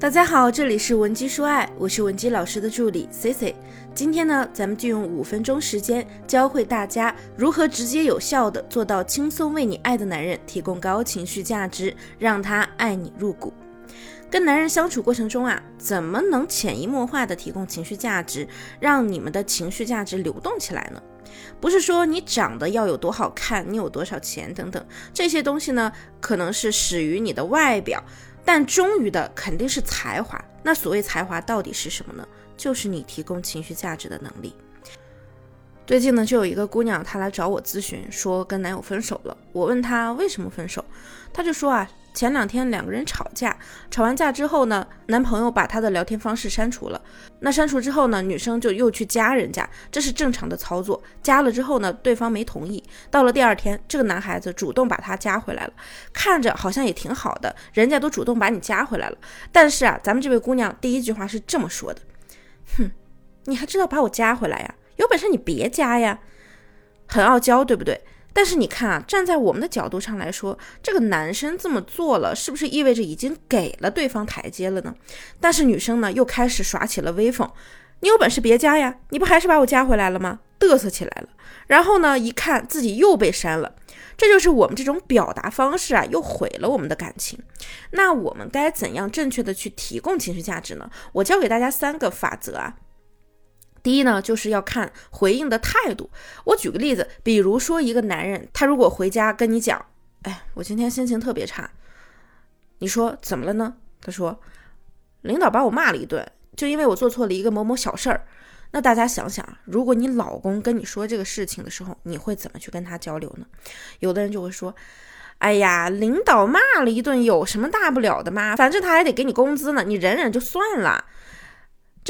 大家好，这里是文姬说爱，我是文姬老师的助理 C C。今天呢，咱们就用五分钟时间，教会大家如何直接有效的做到轻松为你爱的男人提供高情绪价值，让他爱你入骨。跟男人相处过程中啊，怎么能潜移默化的提供情绪价值，让你们的情绪价值流动起来呢？不是说你长得要有多好看，你有多少钱等等这些东西呢，可能是始于你的外表。但忠于的肯定是才华。那所谓才华到底是什么呢？就是你提供情绪价值的能力。最近呢，就有一个姑娘，她来找我咨询，说跟男友分手了。我问她为什么分手，她就说啊。前两天两个人吵架，吵完架之后呢，男朋友把她的聊天方式删除了。那删除之后呢，女生就又去加人家，这是正常的操作。加了之后呢，对方没同意。到了第二天，这个男孩子主动把她加回来了，看着好像也挺好的，人家都主动把你加回来了。但是啊，咱们这位姑娘第一句话是这么说的：“哼，你还知道把我加回来呀？有本事你别加呀！”很傲娇，对不对？但是你看啊，站在我们的角度上来说，这个男生这么做了，是不是意味着已经给了对方台阶了呢？但是女生呢，又开始耍起了威风，你有本事别加呀，你不还是把我加回来了吗？嘚瑟起来了。然后呢，一看自己又被删了，这就是我们这种表达方式啊，又毁了我们的感情。那我们该怎样正确的去提供情绪价值呢？我教给大家三个法则啊。第一呢，就是要看回应的态度。我举个例子，比如说一个男人，他如果回家跟你讲，哎，我今天心情特别差，你说怎么了呢？他说，领导把我骂了一顿，就因为我做错了一个某某小事儿。那大家想想，如果你老公跟你说这个事情的时候，你会怎么去跟他交流呢？有的人就会说，哎呀，领导骂了一顿，有什么大不了的嘛？反正他还得给你工资呢，你忍忍就算了。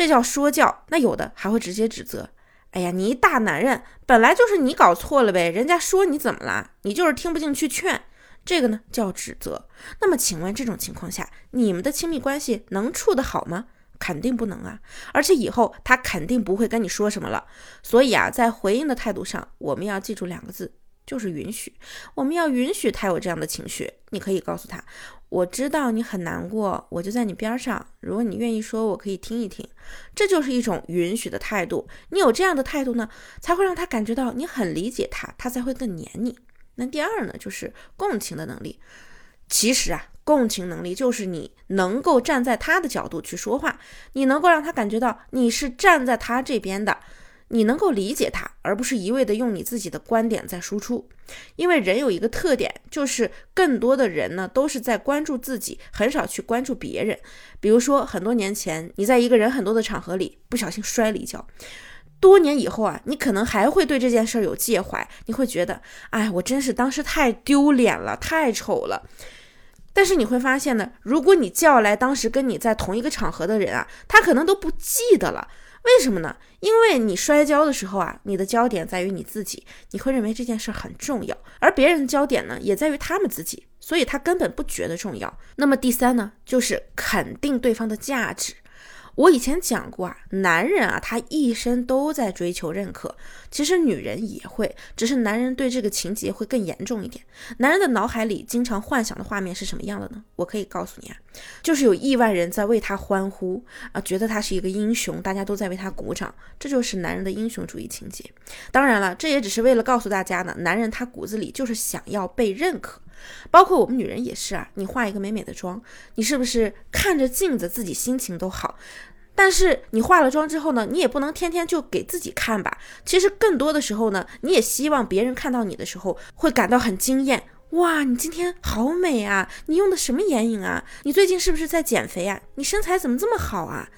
这叫说教，那有的还会直接指责。哎呀，你一大男人，本来就是你搞错了呗，人家说你怎么了？你就是听不进去劝，这个呢叫指责。那么请问这种情况下，你们的亲密关系能处得好吗？肯定不能啊！而且以后他肯定不会跟你说什么了。所以啊，在回应的态度上，我们要记住两个字。就是允许，我们要允许他有这样的情绪。你可以告诉他，我知道你很难过，我就在你边上。如果你愿意说，我可以听一听。这就是一种允许的态度。你有这样的态度呢，才会让他感觉到你很理解他，他才会更黏你。那第二呢，就是共情的能力。其实啊，共情能力就是你能够站在他的角度去说话，你能够让他感觉到你是站在他这边的。你能够理解他，而不是一味的用你自己的观点在输出，因为人有一个特点，就是更多的人呢都是在关注自己，很少去关注别人。比如说，很多年前你在一个人很多的场合里不小心摔了一跤，多年以后啊，你可能还会对这件事儿有介怀，你会觉得，哎，我真是当时太丢脸了，太丑了。但是你会发现呢，如果你叫来当时跟你在同一个场合的人啊，他可能都不记得了。为什么呢？因为你摔跤的时候啊，你的焦点在于你自己，你会认为这件事很重要，而别人的焦点呢，也在于他们自己，所以他根本不觉得重要。那么第三呢，就是肯定对方的价值。我以前讲过啊，男人啊，他一生都在追求认可。其实女人也会，只是男人对这个情节会更严重一点。男人的脑海里经常幻想的画面是什么样的呢？我可以告诉你啊，就是有亿万人在为他欢呼啊，觉得他是一个英雄，大家都在为他鼓掌，这就是男人的英雄主义情节。当然了，这也只是为了告诉大家呢，男人他骨子里就是想要被认可。包括我们女人也是啊，你化一个美美的妆，你是不是看着镜子自己心情都好？但是你化了妆之后呢，你也不能天天就给自己看吧。其实更多的时候呢，你也希望别人看到你的时候会感到很惊艳。哇，你今天好美啊！你用的什么眼影啊？你最近是不是在减肥啊？你身材怎么这么好啊？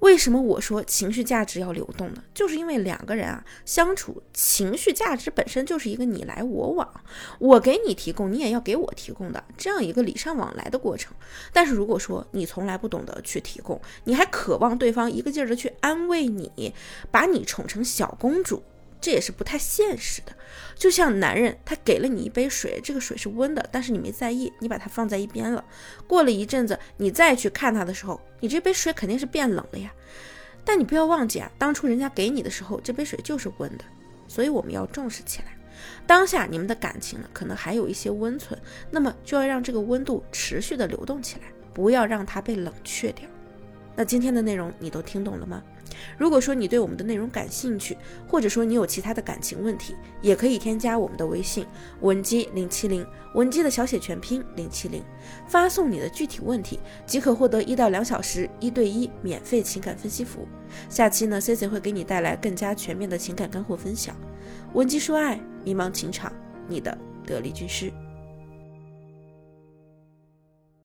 为什么我说情绪价值要流动呢？就是因为两个人啊相处，情绪价值本身就是一个你来我往，我给你提供，你也要给我提供的这样一个礼尚往来的过程。但是如果说你从来不懂得去提供，你还渴望对方一个劲儿的去安慰你，把你宠成小公主。这也是不太现实的，就像男人他给了你一杯水，这个水是温的，但是你没在意，你把它放在一边了。过了一阵子，你再去看他的时候，你这杯水肯定是变冷了呀。但你不要忘记啊，当初人家给你的时候，这杯水就是温的，所以我们要重视起来。当下你们的感情呢，可能还有一些温存，那么就要让这个温度持续的流动起来。不要让它被冷却掉。那今天的内容你都听懂了吗？如果说你对我们的内容感兴趣，或者说你有其他的感情问题，也可以添加我们的微信文姬零七零，文姬的小写全拼零七零，发送你的具体问题，即可获得一到两小时一对一免费情感分析服务。下期呢，Cici 会给你带来更加全面的情感干货分享。文姬说爱，迷茫情场，你的得力军师。